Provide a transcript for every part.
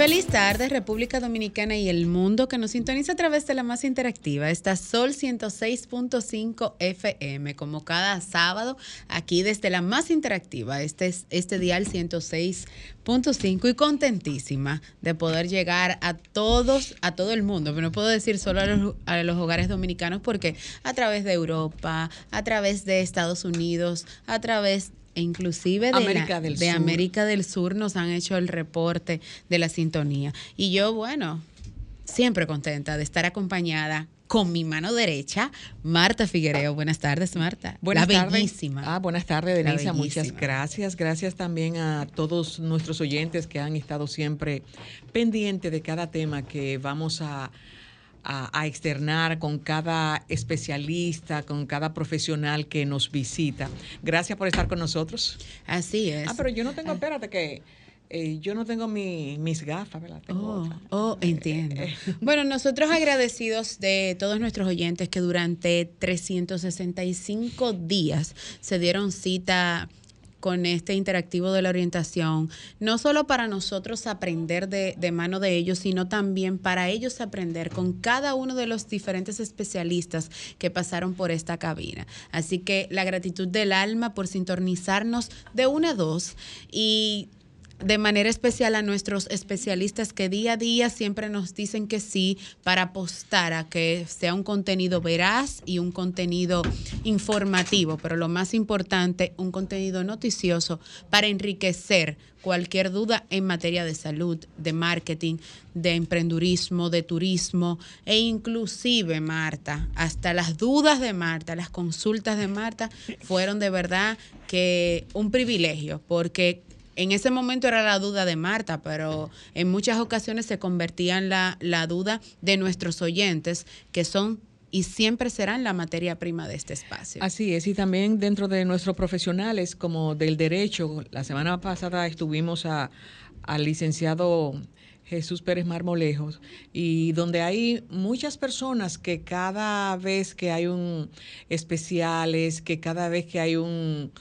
Feliz tarde, República Dominicana y el mundo que nos sintoniza a través de la más interactiva. Está Sol 106.5 FM, como cada sábado, aquí desde la más interactiva. Este es este dial 106.5 y contentísima de poder llegar a todos, a todo el mundo. Pero no puedo decir solo a los, a los hogares dominicanos porque a través de Europa, a través de Estados Unidos, a través e inclusive de, América del de Sur. América del Sur nos han hecho el reporte de la sintonía. Y yo, bueno, siempre contenta de estar acompañada con mi mano derecha, Marta Figuereo. Buenas tardes, Marta. Buenas la tardes. bellísima. Ah, buenas tardes, Denisa. Muchas gracias. Gracias también a todos nuestros oyentes que han estado siempre pendientes de cada tema que vamos a, a- a externar con cada especialista, con cada profesional que nos visita. Gracias por estar con nosotros. Así es. Ah, pero yo no tengo, espérate que eh, yo no tengo mi- mis gafas, ¿verdad? Tengo Oh, otra. oh, entiendo. Bueno, nosotros agradecidos de todos nuestros oyentes que durante 365 días se dieron cita con este interactivo de la orientación, no solo para nosotros aprender de, de mano de ellos, sino también para ellos aprender con cada uno de los diferentes especialistas que pasaron por esta cabina. Así que la gratitud del alma por sintonizarnos de una a dos y de manera especial a nuestros especialistas que día a día siempre nos dicen que sí para apostar a que sea un contenido veraz y un contenido informativo, pero lo más importante, un contenido noticioso para enriquecer cualquier duda en materia de salud, de marketing, de emprendurismo, de turismo e inclusive Marta, hasta las dudas de Marta, las consultas de Marta fueron de verdad que un privilegio porque en ese momento era la duda de Marta, pero en muchas ocasiones se convertía en la, la duda de nuestros oyentes, que son y siempre serán la materia prima de este espacio. Así es, y también dentro de nuestros profesionales como del derecho, la semana pasada estuvimos a- al licenciado Jesús Pérez Marmolejos, y donde hay muchas personas que cada vez que hay un especiales, que cada vez que hay un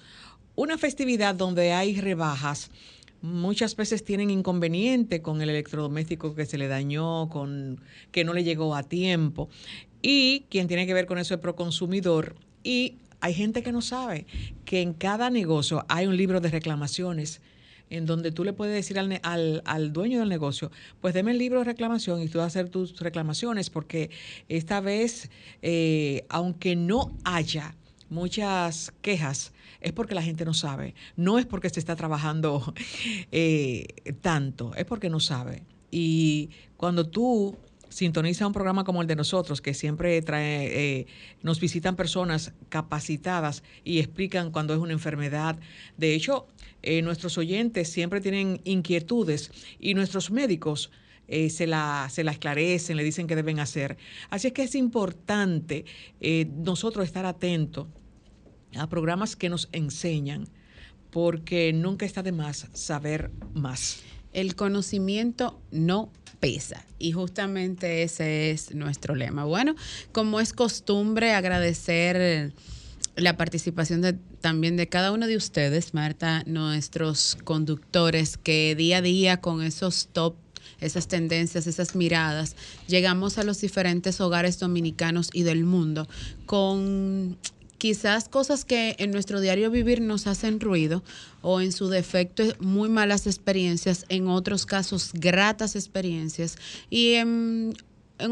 una festividad donde hay rebajas, muchas veces tienen inconveniente con el electrodoméstico que se le dañó, con que no le llegó a tiempo. Y quien tiene que ver con eso es Proconsumidor. Y hay gente que no sabe que en cada negocio hay un libro de reclamaciones en donde tú le puedes decir al, al, al dueño del negocio, pues deme el libro de reclamación y tú vas a hacer tus reclamaciones, porque esta vez, eh, aunque no haya muchas quejas, es porque la gente no sabe, no es porque se está trabajando eh, tanto, es porque no sabe. Y cuando tú sintonizas un programa como el de nosotros, que siempre trae, eh, nos visitan personas capacitadas y explican cuando es una enfermedad. De hecho, eh, nuestros oyentes siempre tienen inquietudes y nuestros médicos eh, se, la, se la esclarecen, le dicen qué deben hacer. Así es que es importante nosotros estar atentos a programas que nos enseñan, porque nunca está de más saber más. El conocimiento no pesa y justamente ese es nuestro lema. Bueno, como es costumbre, agradecer la participación de, también de cada uno de ustedes, Marta, nuestros conductores que día a día con esos top esas tendencias, esas miradas, llegamos a los diferentes hogares dominicanos y del mundo con quizás cosas que en nuestro diario vivir nos hacen ruido o en su defecto muy malas experiencias, en otros casos gratas experiencias y en,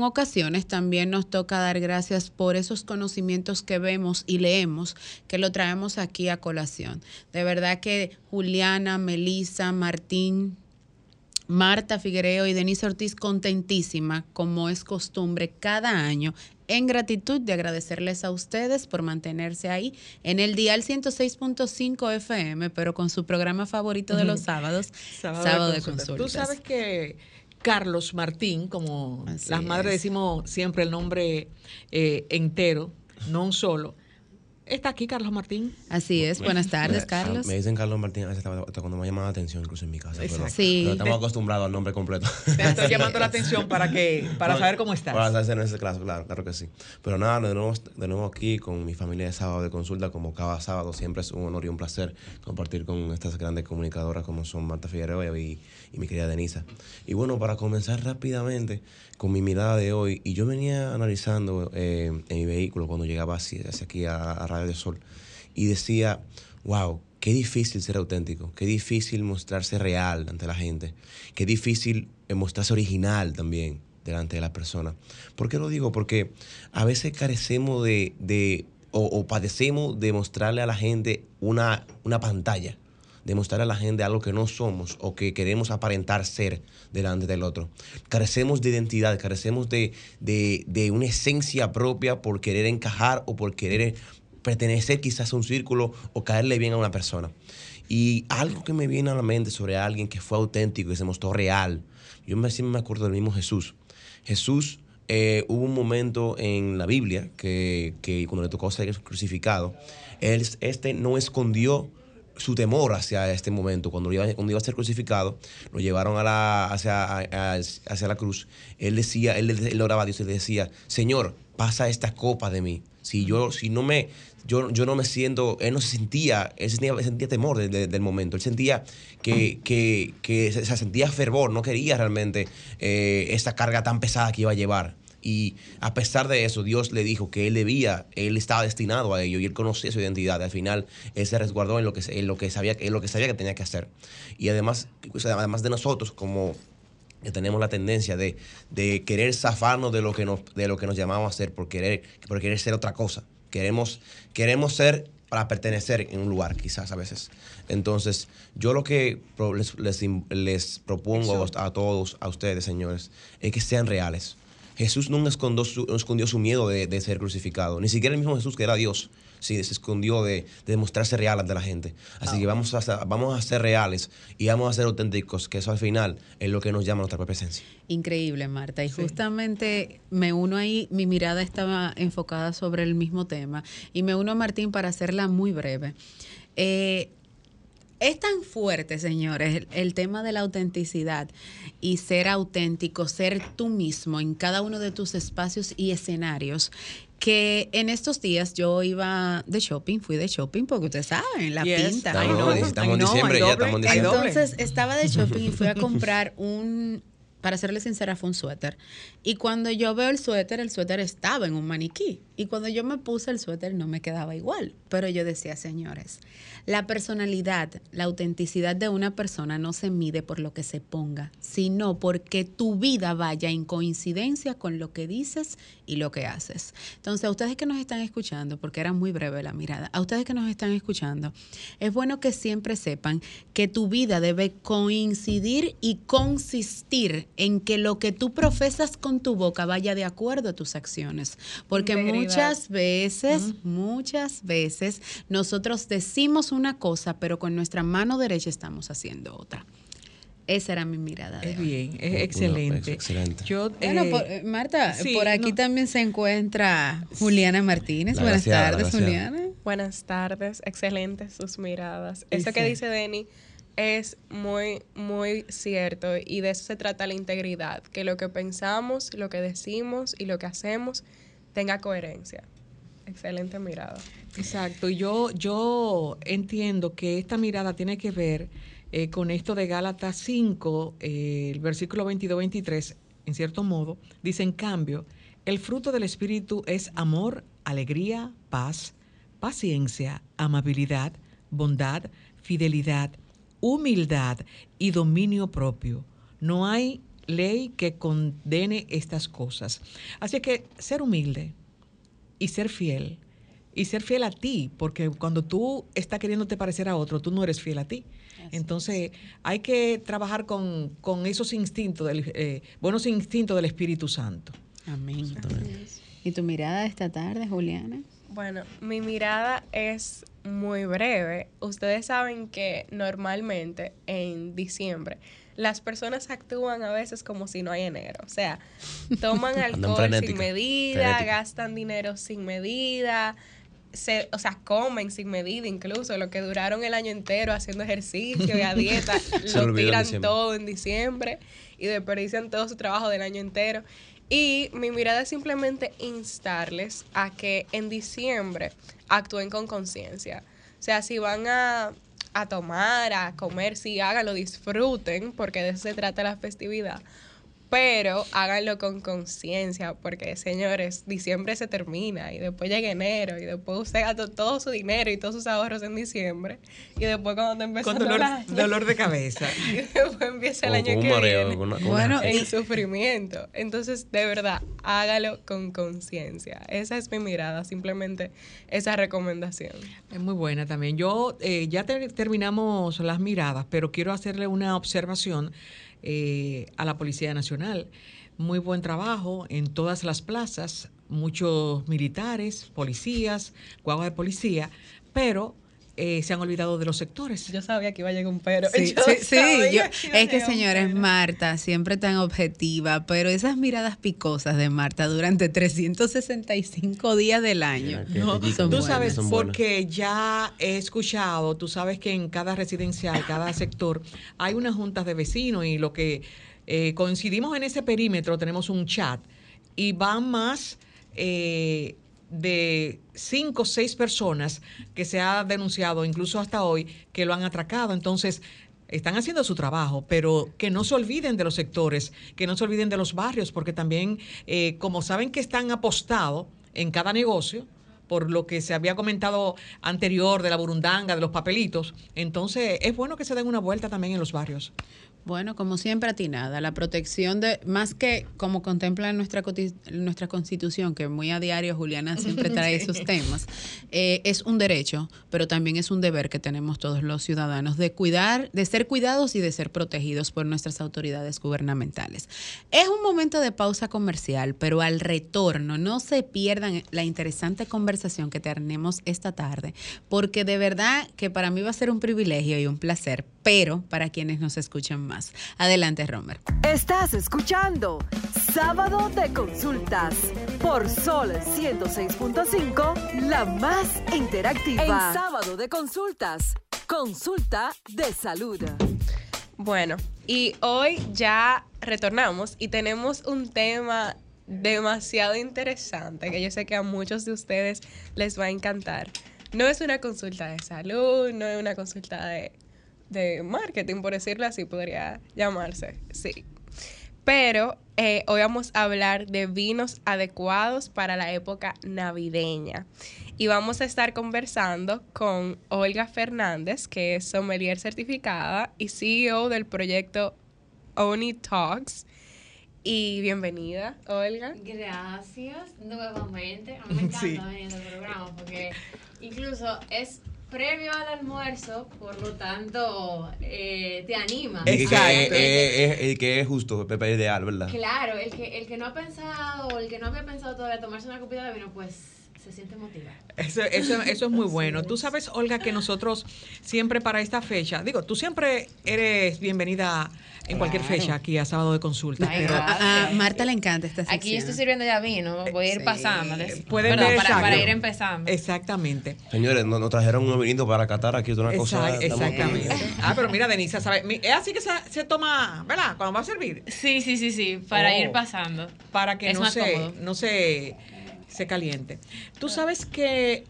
ocasiones también nos toca dar gracias por esos conocimientos que vemos y leemos que lo traemos aquí a colación. De verdad que Juliana, Melisa, Martín, Marta Figuereo y Denise Ortiz contentísima, como es costumbre, cada año en gratitud de agradecerles a ustedes por mantenerse ahí en el dial 106.5 FM, pero con su programa favorito de los sábados, Sábado, de, consultas. Tú sabes que Carlos Martín, como las madres decimos siempre el nombre eh, entero, no un solo, Está aquí Carlos Martín. Así es. Buenas tardes, Carlos. Me dicen Carlos Martín a veces cuando me llama la atención, incluso en mi casa. Pero, sí. estamos acostumbrados al nombre completo. Te estoy llamando la atención para que para saber cómo estás. Para hacer en ese caso, claro, claro que sí. Pero nada, de nuevo, de nuevo aquí con mi familia de sábado de consulta, como cada sábado, siempre es un honor y un placer compartir con estas grandes comunicadoras como son Marta Figueroa y, y mi querida Denisa. Y bueno, para comenzar rápidamente con mi mirada de hoy, y yo venía analizando eh, en mi vehículo cuando llegaba hacia, aquí a, a de Sol y decía, wow, qué difícil ser auténtico, qué difícil mostrarse real ante la gente, qué difícil eh, mostrarse original también delante de la persona. ¿Por qué lo digo? Porque a veces carecemos de, de o, padecemos de mostrarle a la gente una, una pantalla demostrar a la gente algo que no somos o que queremos aparentar ser delante del otro. Carecemos de identidad, carecemos de, de, de, una esencia propia por querer encajar o por querer pertenecer quizás a un círculo o caerle bien a una persona. Y algo que me viene a la mente sobre alguien que fue auténtico, que se mostró real, yo me, siempre me acuerdo del mismo Jesús. Jesús eh, hubo un momento en la Biblia que, que, cuando le tocó ser crucificado, él, este no escondió su temor hacia este momento. Cuando iba, cuando iba a ser crucificado, lo llevaron a la, hacia, hacia la cruz. Él decía, él, él oraba a Dios y le decía, Señor, pasa esta copa de mí. Si yo, si no me, yo, yo no me siento, él no se sentía, él sentía, sentía temor del momento, él sentía que, que, que se, sentía fervor, no quería realmente eh, esta carga tan pesada que iba a llevar. Y a pesar de eso, Dios le dijo que él debía, él estaba destinado a ello y él conocía su identidad. Al final, él se resguardó en lo que, en lo que, sabía, en lo que sabía que tenía que hacer. Y además, además de nosotros, como que tenemos la tendencia de, de, querer zafarnos de lo que nos, de lo que nos llamamos a hacer por querer, por querer ser otra cosa. Queremos, queremos ser para pertenecer en un lugar, quizás a veces. Entonces, yo lo que les, les, propongo a todos, a ustedes, señores, es que sean reales. Jesús no escondió su, escondió su miedo de, de, ser crucificado. Ni siquiera el mismo Jesús, que era Dios, sí, se escondió de, de mostrarse real ante la gente. Así que vamos a, vamos a ser reales y vamos a ser auténticos, que eso al final es lo que nos llama nuestra presencia. Increíble, Marta. Y justamente me uno ahí, mi mirada estaba enfocada sobre el mismo tema. Y me uno a Martín para hacerla muy breve. Eh, es tan fuerte, señores, el, tema de la autenticidad y ser auténtico, ser tú mismo en cada uno de tus espacios y escenarios, que en estos días yo iba de shopping, fui de shopping porque ustedes saben, la pinta. estamos en diciembre, ya estamos en diciembre. Entonces estaba de shopping y fui a comprar un, para serle sincera, fue un suéter. Y cuando yo veo el suéter, el suéter estaba en un maniquí. Y cuando yo me puse el suéter no me quedaba igual. Pero yo decía, señores, la personalidad, la autenticidad de una persona no se mide por lo que se ponga, sino porque tu vida vaya en coincidencia con lo que dices y lo que haces. Entonces, a ustedes que nos están escuchando, porque era muy breve la mirada, a ustedes que nos están escuchando, es bueno que siempre sepan que tu vida debe coincidir y consistir en que lo que tú profesas con tu boca vaya de acuerdo a tus acciones. Porque muchas veces, muchas veces, nosotros decimos una cosa, pero con nuestra mano derecha estamos haciendo otra. Esa era mi mirada. es bien, es excelente. excelente. Yo, bueno, eh, Marta, por aquí también se encuentra Juliana Martínez. Buenas tardes, Juliana. Buenas tardes, excelentes sus miradas. Eso que dice Denny es muy, muy cierto y de eso se trata la integridad, que lo que pensamos, lo que decimos y lo que hacemos tenga coherencia. Excelente mirada. Exacto. Yo, yo entiendo que esta mirada tiene que ver eh, con esto de Gálatas 5, eh, el versículo 22-23, en cierto modo, dice en cambio, el fruto del Espíritu es amor, alegría, paz, paciencia, amabilidad, bondad, fidelidad, humildad y dominio propio. No hay ley que condene estas cosas. Así que ser humilde, y ser fiel. Y ser fiel a ti, porque cuando tú estás queriéndote parecer a otro, tú no eres fiel a ti. Entonces, hay que trabajar con, esos instintos, del, eh, buenos instintos del Espíritu Santo. Amén. ¿Y tu mirada esta tarde, Juliana? Bueno, mi mirada es muy breve. Ustedes saben que normalmente en diciembre las personas actúan a veces como si no hay enero. O sea, toman alcohol sin medida, gastan dinero sin medida, se, o sea, comen sin medida incluso, lo que duraron el año entero haciendo ejercicio y a dieta, lo tiran todo en diciembre y desperdician todo su trabajo del año entero. Y mi mirada es simplemente instarles a que en diciembre actúen con conciencia. O sea, si van a, a tomar, a comer, sí, háganlo, disfruten, porque de eso se trata la festividad pero háganlo con conciencia, porque señores, diciembre se termina y después llega enero y después usted gasta todo su dinero y todos sus ahorros en diciembre y después cuando empieza con dolor, dolor de cabeza y después empieza el año que viene bueno, en sufrimiento. Entonces, de verdad, hágalo con conciencia. Esa es mi mirada, simplemente esa recomendación. Es muy buena también. Yo eh, ya terminamos las miradas, pero quiero hacerle una observación eh, a la Policía Nacional. Muy buen trabajo en todas las plazas, muchos militares, policías, guaguas de policía, pero eh, se han olvidado de los sectores. Yo sabía que iba a llegar un pero. Sí, sí, es que señores, Marta, siempre tan objetiva, pero esas miradas picosas de Marta durante 365 días del año. No, tú sabes, porque ya he escuchado, tú sabes que en cada residencial, cada sector, hay unas juntas de vecinos y lo que eh, coincidimos en ese perímetro, tenemos un chat y van más... Eh, de cinco o seis personas que se ha denunciado, incluso hasta hoy, que lo han atracado. Entonces, están haciendo su trabajo, pero que no se olviden de los sectores, que no se olviden de los barrios, porque también, eh, como saben que están apostados en cada negocio, por lo que se había comentado anterior de la burundanga, de los papelitos, entonces es bueno que se den una vuelta también en los barrios. Bueno, como siempre a ti nada, la protección de, más que como contempla nuestra, nuestra constitución, que muy a diario Juliana siempre trae esos temas, eh, es un derecho, pero también es un deber que tenemos todos los ciudadanos de cuidar, de ser cuidados y de ser protegidos por nuestras autoridades gubernamentales. Es un momento de pausa comercial, pero al retorno no se pierdan la interesante conversación que tenemos esta tarde, porque de verdad que para mí va a ser un privilegio y un placer, pero para quienes nos escuchan más Adelante, Romer. Estás escuchando Sábado de Consultas por Sol 106.5, la más interactiva. En Sábado de Consultas, consulta de salud. Bueno, y hoy ya retornamos y tenemos un tema demasiado interesante que yo sé que a muchos de ustedes les va a encantar. No es una consulta de salud, no es una consulta de de marketing, por decirlo así, podría llamarse, sí. Pero eh, hoy vamos a hablar de vinos adecuados para la época navideña. Y vamos a estar conversando con Olga Fernández, que es sommelier certificada y CEO del proyecto Oni Talks. Y bienvenida, Olga. Gracias nuevamente. A mí me encanta venir al programa porque incluso es previo al almuerzo, por lo tanto, eh, te anima. Es que, es, que es justo, Pepe ideal, ¿verdad? Claro, el que, el que no ha pensado, el que no había pensado todavía tomarse una copita de vino, pues se siente motivado. Eso, eso, eso es muy bueno. Tú sabes, Olga, que nosotros siempre para esta fecha, digo, tú siempre eres bienvenida en cualquier fecha aquí a sábado de consulta. pero a, Marta le encanta esta sección. Aquí yo estoy sirviendo ya vino, voy a ir pasándoles. Pueden ver, para, ir empezando. Exactamente. Señores, nos, trajeron un vinito para catar aquí, es una cosa. Exactamente. ah, pero mira, Denise, ¿sabe? es así que se, toma, ¿verdad? Cuando va a servir. Sí, sí, sí, sí, para oh. ir pasando. Para que no, se, no se se caliente. Tú sabes que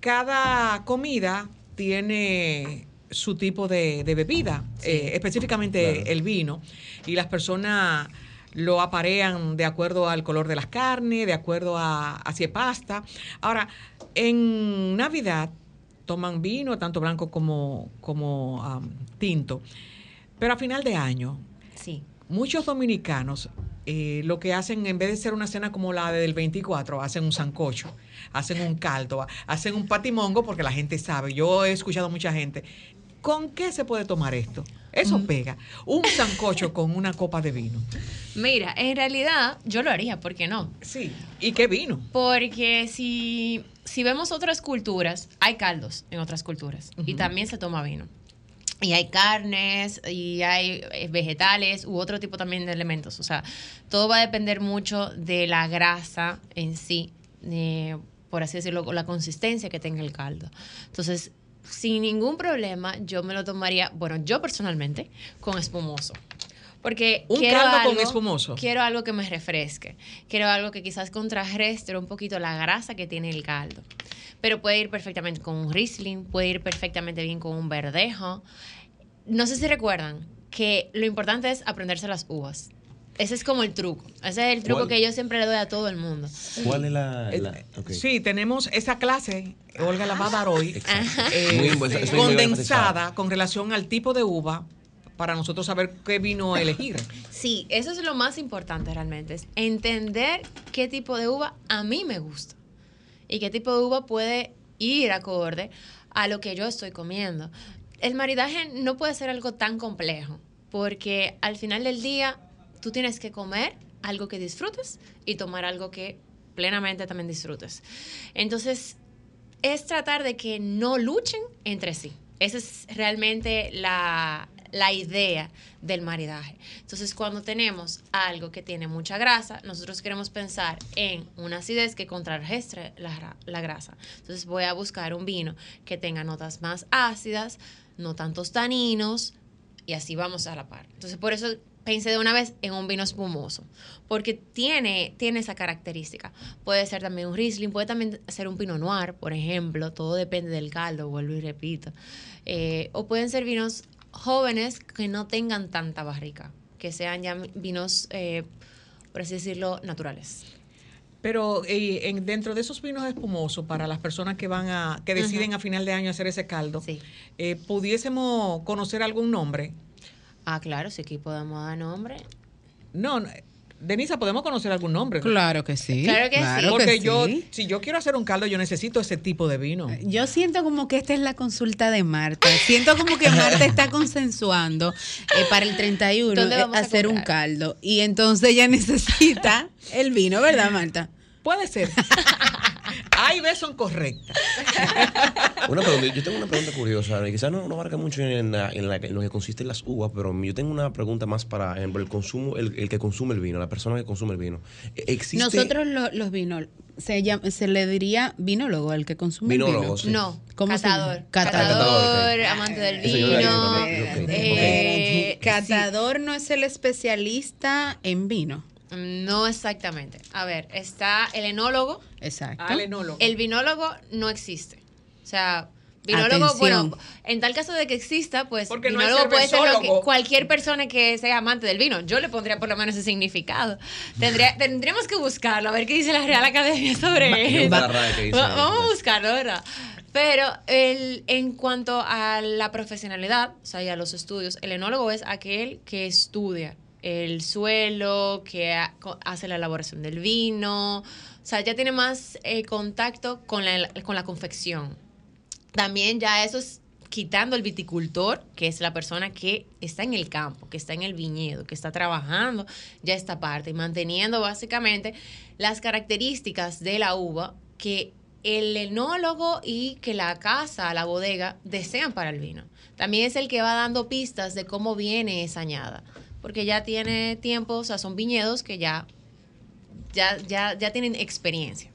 cada comida tiene su tipo de, bebida, eh, específicamente el vino, y las personas lo aparean de acuerdo al color de las carnes, de acuerdo a, si es pasta. Ahora, en Navidad toman vino, tanto blanco como, como tinto, pero a final de año, sí. muchos dominicanos eh, lo que hacen, en vez de ser una cena como la del 24, hacen un sancocho, hacen un caldo, hacen un patimongo, porque la gente sabe, yo he escuchado mucha gente, ¿con qué se puede tomar esto? Eso Mm. pega. Un sancocho con una copa de vino. Mira, en realidad yo lo haría, ¿por qué no? Sí. ¿Y qué vino? Porque si, si vemos otras culturas, hay caldos en otras culturas y también se toma vino. Y hay carnes, y hay eh, vegetales u otro tipo también de elementos. O sea, todo va a depender mucho de la grasa en sí, de, por así decirlo, la consistencia que tenga el caldo. Entonces, sin ningún problema, yo me lo tomaría, bueno, yo personalmente, con espumoso. Porque Un quiero caldo con algo- espumoso. Quiero algo que me refresque. Quiero algo que quizás contrarrestre un poquito la grasa que tiene el caldo. Pero puede ir perfectamente con un Riesling, puede ir perfectamente bien con un verdejo. No sé si recuerdan que lo importante es aprenderse las uvas. Ese es como el truco. Ese es el truco ¿Cuál? que yo siempre le doy a todo el mundo. ¿Cuál es la...? Sí, tenemos esa clase, Olga la va a dar hoy, eh, Muy bu- eso es muy bien condensada con relación al tipo de uva para nosotros saber qué vino elegir. Sí, eso es lo más importante realmente, es entender qué tipo de uva a mí me gusta y qué tipo de uva puede ir acorde a lo que yo estoy comiendo. El maridaje no puede ser algo tan complejo porque al final del día tú tienes que comer algo que disfrutes y tomar algo que plenamente también disfrutes. Entonces, es tratar de que no luchen entre sí. Esa es realmente la, la idea del maridaje. Entonces, cuando tenemos algo que tiene mucha grasa, nosotros queremos pensar en una acidez que contrarrestre la, la grasa. Entonces, voy a buscar un vino que tenga notas más ácidas, no tantos taninos, y así vamos a la par. Entonces, por eso pensé de una vez en un vino espumoso, porque tiene, tiene esa característica. Puede ser también un Riesling, puede también ser un Pinot Noir, por ejemplo, todo depende del caldo, vuelvo y repito. Eh, o pueden ser vinos jóvenes que no tengan tanta barrica, que sean ya vinos, eh, por así decirlo, naturales. Pero eh, en- dentro de esos vinos espumosos, para las personas que van a, que deciden a final de año hacer ese caldo, Sí. eh, pudiésemos conocer algún nombre. Ah, claro, sí que podemos dar nombre. No, no, Denisa, podemos conocer algún nombre. Claro que sí. Claro que sí. Porque que yo, sí. si yo quiero hacer un caldo, yo necesito ese tipo de vino. Yo siento como que esta es la consulta de Marta. Siento como que Marta está consensuando eh, para el 31 ¿Dónde eh, hacer un caldo. Y entonces ella necesita el vino, ¿verdad, Marta? Puede ser. A y B son correctas. Una pregunta, yo tengo una pregunta curiosa, y quizás no, no abarca mucho en, la- en la- en lo que consiste en las uvas, pero yo tengo una pregunta más para, ejemplo, el consumo, el, el que consume el vino, la persona que consume el vino. ¿E- ¿Existe Nosotros lo- los vinos, se, llama- se le diría vinólogo al que consume el Vinólogo, vino. sí. No, ¿Cómo catador. Catador, amante del yo vino. ok, eh, Catador no es el especialista en vino. No exactamente. A ver, está el enólogo. Exacto. Al enólogo. El vinólogo no existe. O sea, vinólogo, Atención. bueno, en tal caso de que exista, pues Porque no vinólogo puede ser lo que- cualquier persona que sea amante del vino. Yo le pondría por lo menos ese significado. Tendría, tendríamos que buscarlo, a ver qué dice la Real Academia sobre eso. Vamos a buscarlo, ¿verdad? Pero el, en cuanto a la profesionalidad, o sea, y a los estudios, el enólogo es aquel que estudia el suelo, que hace la elaboración del vino, o sea, ya tiene más eh, contacto con la, con la confección. También ya eso es quitando el viticultor, que es la persona que está en el campo, que está en el viñedo, que está trabajando ya esta parte y manteniendo básicamente las características de la uva que el enólogo y que la casa, la bodega, desean para el vino. También es el que va dando pistas de cómo viene esa añada, porque ya tiene tiempo, o sea, son viñedos que ya, ya, ya, ya tienen experiencia.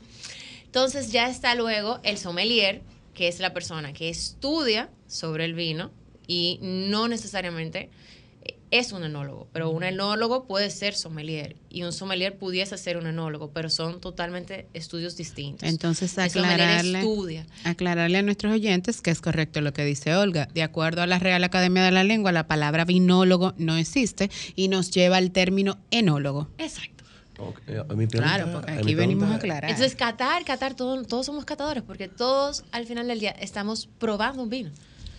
Entonces ya está luego el sommelier, que es la persona que estudia sobre el vino y no necesariamente es un enólogo, pero un enólogo puede ser sommelier y un sommelier pudiese ser un enólogo, pero son totalmente estudios distintos. Entonces, aclararle, estudia. aclararle a nuestros oyentes que es correcto lo que dice Olga. De acuerdo a la Real Academia de la Lengua, la palabra vinólogo no existe y nos lleva al término enólogo. Exacto. Eh, mi pregunta- Claro, porque mi aquí venimos a aclarar. Entonces, catar, catar, todo- todos somos catadores, porque todos al final del día estamos probando un vino.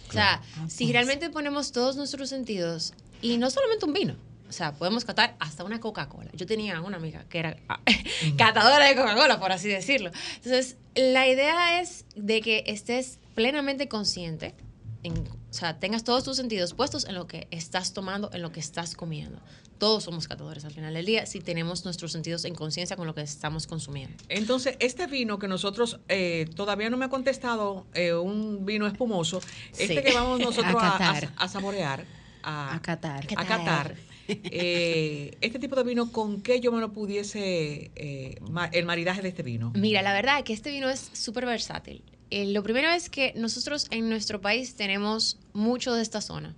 O sea, si realmente ponemos todos nuestros sentidos, y no solamente un vino, o sea, podemos catar hasta una Coca-Cola. Yo tenía una amiga que era ah, catadora de Coca-Cola, por así decirlo. Entonces, la idea es de que estés plenamente consciente en O sea, tengas todos tus sentidos puestos en lo que estás tomando, en lo que estás comiendo. Todos somos catadores al final del día si tenemos nuestros sentidos en conciencia con lo que estamos consumiendo. Entonces, este vino que nosotros eh, todavía no me ha contestado, eh, un vino espumoso, este que vamos nosotros a, saborear, a, a catar. A catar. Eh, este tipo de vino, ¿con qué yo me lo pudiese, el maridaje de este vino? Mira, la verdad es que este vino es súper versátil. lo primero es que nosotros en nuestro país tenemos mucho de esta zona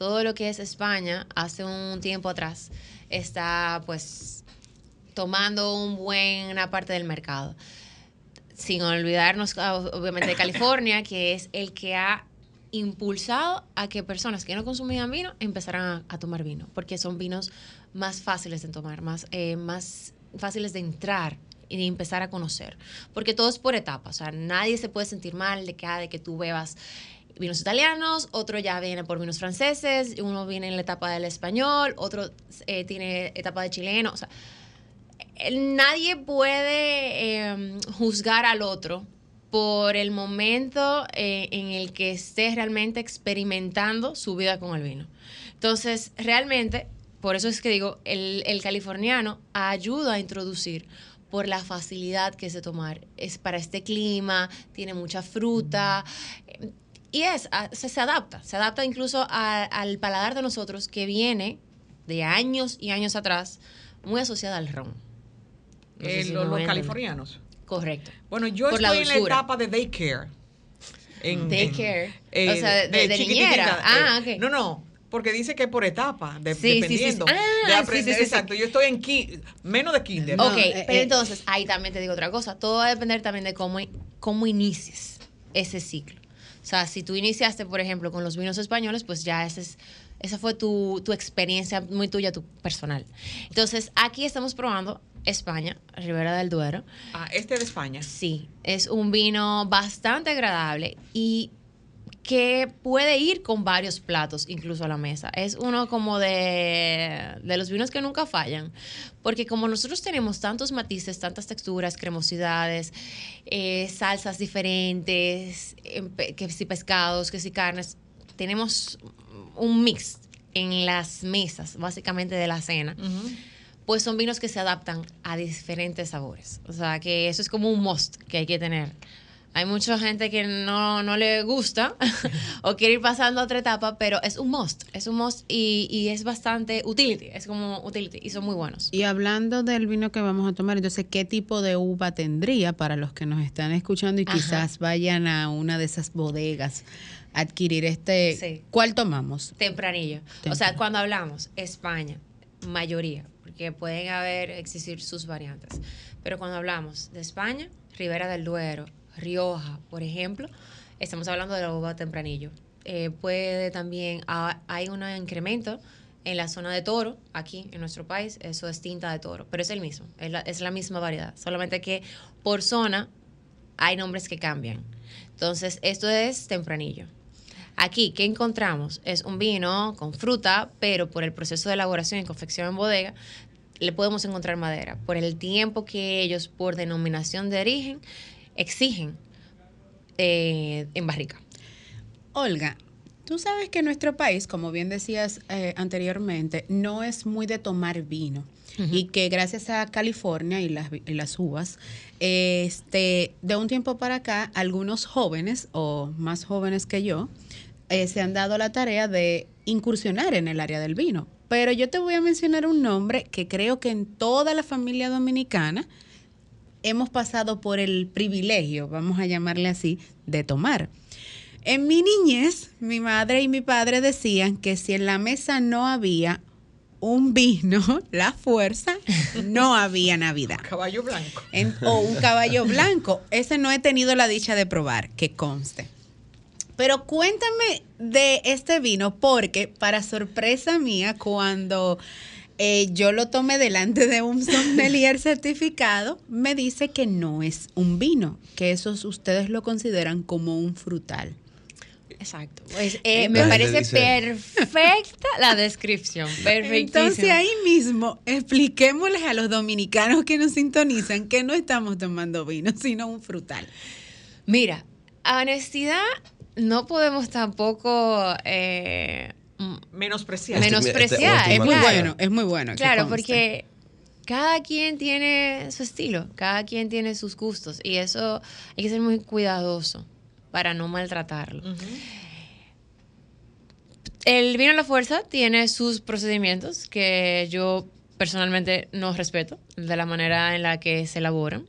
todo lo que es España hace un tiempo atrás está pues tomando un buena parte del mercado. Sin olvidarnos obviamente de California, que es el que ha impulsado a que personas que no consumían vino empezaran a, tomar vino, porque son vinos más fáciles de tomar, más, eh, más fáciles de entrar y de empezar a conocer, porque todo es por etapas, o sea, nadie se puede sentir mal de que, ah, de que tú bebas vinos italianos, otro ya viene por vinos franceses, uno viene en la etapa del español, otro eh, tiene etapa de chileno. O sea, nadie puede em, juzgar al otro por el momento eh, en el que esté realmente experimentando su vida con el vino. Entonces, realmente, por eso es que digo, el, el californiano ayuda a introducir por la facilidad que es de tomar. Es para este clima, tiene mucha fruta, y es, ah, se, adapta, se adapta incluso al paladar de nosotros que viene de años y años atrás, muy asociada al ron. Eh, los, californianos. Correcto. Bueno, yo estoy en la etapa de daycare. En, daycare. o sea, de, niñera. Ah, eh, ok. No, no, porque dice que por etapa, dependiendo de ah, aprender. exacto, yo estoy en menos de kinder. Ok, eh, pero entonces, ahí también te digo otra cosa. Todo va a depender también de cómo, cómo inicies ese ciclo. O sea, si tú iniciaste, por ejemplo, con los vinos españoles, pues ya ese es, esa fue tu, tu experiencia muy tuya, tu personal. Entonces, aquí estamos probando España, Ribera del Duero. Ah, este de España. Sí, es un vino bastante agradable y que puede ir con varios platos incluso a la mesa. Es uno como de, de, los vinos que nunca fallan, porque como nosotros tenemos tantos matices, tantas texturas, cremosidades, eh, salsas diferentes, em, que si pescados, que si carnes, tenemos un mix en las mesas, básicamente de la cena. Pues son vinos que se adaptan a diferentes sabores. O sea, que eso es como un must que hay que tener hay mucha gente que no, le gusta o quiere ir pasando a otra etapa, pero es un must, es un must y, es bastante utility, es como utility y son muy buenos. Y hablando del vino que vamos a tomar, entonces, ¿qué tipo de uva tendría para los que nos están escuchando y quizás vayan a una de esas bodegas a adquirir este? ¿Cuál tomamos? Tempranillo. O sea, cuando hablamos España, mayoría, porque pueden haber, existir sus variantes, pero cuando hablamos de España, Ribera del Duero, Rioja, por ejemplo, estamos hablando de la uva tempranillo. Eh, puede también, hay un incremento en la zona de toro, aquí en nuestro país, eso es tinta de toro, pero es el mismo, es la, es la misma variedad, solamente que por zona hay nombres que cambian. Entonces, esto es tempranillo. Aquí, ¿qué encontramos? Es un vino con fruta, pero por el proceso de elaboración y confección en bodega, le podemos encontrar madera. Por el tiempo que ellos, por denominación de origen, exigen eh, en barrica. Olga, tú sabes que nuestro país, como bien decías eh, anteriormente, no es muy de tomar vino. Y que gracias a California y las, las uvas, este, de un tiempo para acá, algunos jóvenes o más jóvenes que yo eh, se han dado la tarea de incursionar en el área del vino. Pero yo te voy a mencionar un nombre que creo que en toda la familia dominicana hemos pasado por el privilegio, vamos a llamarle así, de tomar. En mi niñez, mi madre y mi padre decían que si en la mesa no había un vino, la fuerza, no había Navidad. Caballo blanco. o un caballo blanco. Ese no he tenido la dicha de probar, que conste. Pero cuéntame de este vino, porque para sorpresa mía, cuando eh, yo lo tomé delante de un sommelier certificado, me dice que no es un vino, que esos ustedes lo consideran como un frutal. Exacto. Pues, eh, me parece perfecta la descripción. Perfectísima. Entonces ahí mismo expliquémosles a los dominicanos que nos sintonizan que no estamos tomando vino, sino un frutal. Mira, honestidad, no podemos tampoco eh, menospreciar. Menospreciar. Este, es muy bueno, es muy bueno. Claro, porque cada quien tiene su estilo, cada quien tiene sus gustos y eso hay que ser muy cuidadoso para no maltratarlo. El vino a la fuerza tiene sus procedimientos que yo personalmente no respeto de la manera en la que se elaboran.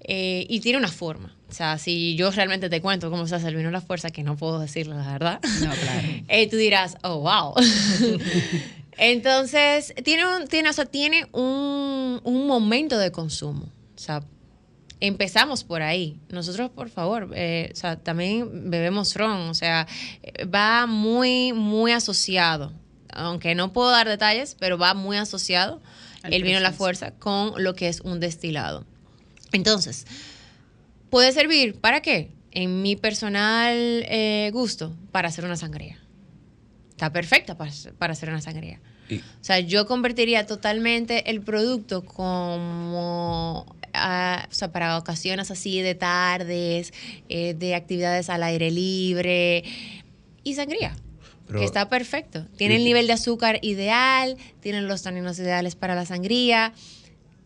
Eh, y tiene una forma. O sea, si yo realmente te cuento cómo se hace el vino a la fuerza, que no puedo decirlo, la verdad. No, claro. Eh, tú dirás, oh, wow. Entonces, tiene un, tiene, o sea, tiene un, un momento de consumo. O sea, empezamos por ahí. Nosotros, por favor, eh, o sea, también bebemos ron, o sea, va muy, muy asociado, aunque no puedo dar detalles, pero va muy asociado el vino a la fuerza con lo que es un destilado. Entonces, puede servir para qué? En mi personal eh, gusto, para hacer una sangría. Está perfecta para, para hacer una sangría. O sea, yo convertiría totalmente el producto como ah, o sea, para ocasiones así de tardes, eh, de actividades al aire libre y sangría. que está perfecto. Tiene el nivel de azúcar ideal, tiene los taninos ideales para la sangría,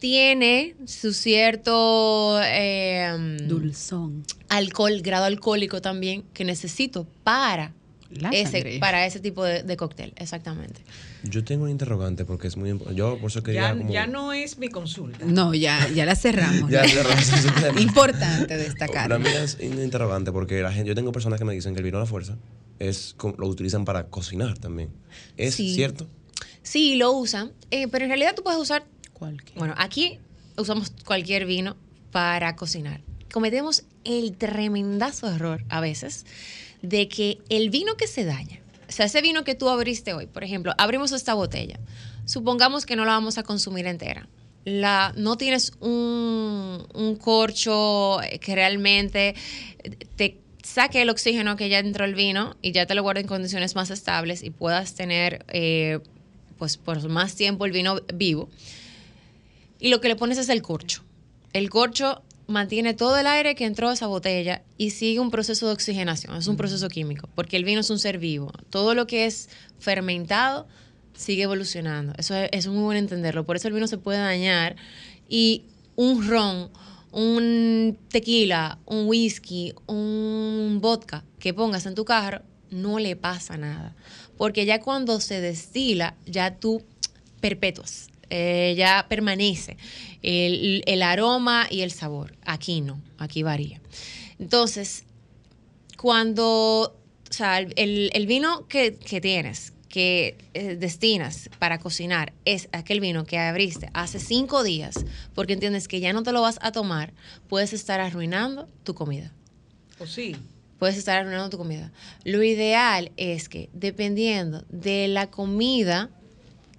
tiene su cierto eh, dulzón, alcohol, grado alcohólico también que necesito para ese, para ese tipo de, cóctel, exactamente. Yo tengo un interrogante porque es muy importante. Yo por eso quería ya, ya no es mi consulta. No, ya, ya la cerramos. ya, importante destacar. Para mí es un interrogante porque la gente, yo tengo personas que me dicen que el vino a la fuerza es lo utilizan para cocinar también. ¿Es cierto? Sí, lo usan, eh, pero en realidad tú puedes usar Bueno, aquí usamos cualquier vino para cocinar. Cometemos el tremendazo error a veces de que el vino que se daña, o sea, ese vino que tú abriste hoy, por ejemplo, abrimos esta botella, supongamos que no la vamos a consumir entera. La, no tienes un, un corcho que realmente te saque el oxígeno que ya entró el vino y ya te lo guarde en condiciones más estables y puedas tener eh, pues por más tiempo el vino vivo. Y lo que le pones es el corcho. El corcho mantiene todo el aire que entró a esa botella y sigue un proceso de oxigenación, es un proceso químico, porque el vino es un ser vivo. Todo lo que es fermentado sigue evolucionando. Eso es, muy bueno entenderlo. Por eso el vino se puede dañar y un ron, un tequila, un whisky, un vodka que pongas en tu carro, no le pasa nada. Porque ya cuando se destila, ya tú perpetuas eh, ya permanece el, aroma y el sabor. Aquí no, aquí varía. Entonces, cuando, o sea, el, vino que, tienes, que eh, destinas para cocinar es aquel vino que abriste hace cinco días, porque entiendes que ya no te lo vas a tomar, puedes estar arruinando tu comida. ¿O sí? Puedes estar arruinando tu comida. Lo ideal es que, dependiendo de la comida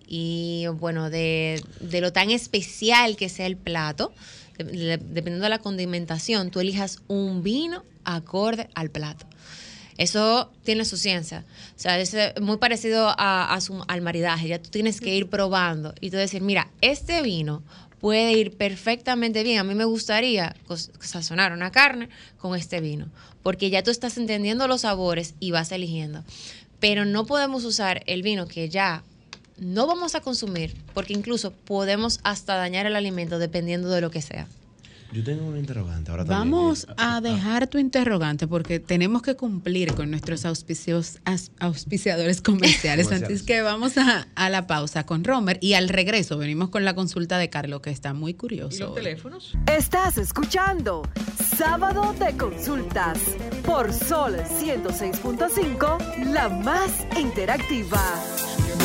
y bueno, de, lo tan especial que sea el plato, dependiendo de la condimentación, tú elijas un vino acorde al plato. Eso tiene su ciencia. O sea, es muy parecido a, al maridaje. Ya tú tienes que ir probando y tú decir, mira, este vino puede ir perfectamente bien. A mí me gustaría sazonar una carne con este vino, porque ya tú estás entendiendo los sabores y vas eligiendo. Pero no podemos usar el vino que ya no vamos a consumir porque incluso podemos hasta dañar el alimento dependiendo de lo que sea. Yo tengo una interrogante ahora Vamos a dejar tu interrogante porque tenemos que cumplir con nuestros auspicios, auspiciadores comerciales. Antes que vamos a, a, la pausa con Romer y al regreso venimos con la consulta de Carlos que está muy curioso. ¿Y los teléfonos? Estás escuchando Sábado de Consultas por Sol 106.5, la más interactiva.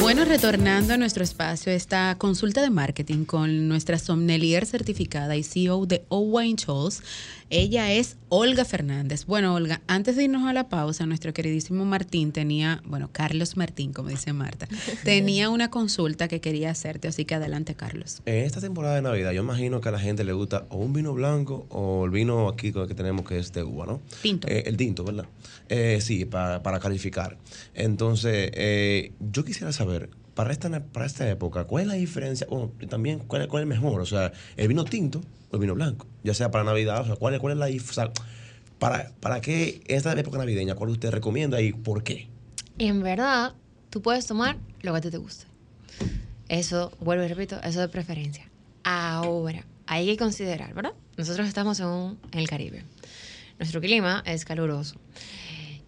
Bueno, retornando a nuestro espacio, esta consulta de marketing con nuestra sommelier certificada y CEO de Owain Chols, ella es Olga Fernández. Bueno, Olga, antes de irnos a la pausa, nuestro queridísimo Martín tenía, bueno, Carlos Martín, como dice Marta, tenía una consulta que quería hacerte, así que adelante, Carlos. En esta temporada de Navidad, yo imagino que a la gente le gusta o un vino blanco o el vino aquí que tenemos que es de uva, ¿no? Tinto. Eh, el tinto, ¿verdad? Eh, sí, para, calificar. Entonces, eh, yo quisiera saber, para esta, para esta época, ¿cuál es la diferencia? O también, ¿cuál, ¿cuál es mejor? O sea, el vino tinto o el vino blanco, ya sea para Navidad, o sea, ¿cuál, cuál es la diferencia? ¿Para, ¿Para qué esta época navideña? ¿Cuál usted recomienda y por qué? En verdad, tú puedes tomar lo que a ti te guste. Eso, vuelvo y repito, eso de preferencia. Ahora, hay que considerar, ¿verdad? Nosotros estamos en, un- en el Caribe. Nuestro clima es caluroso.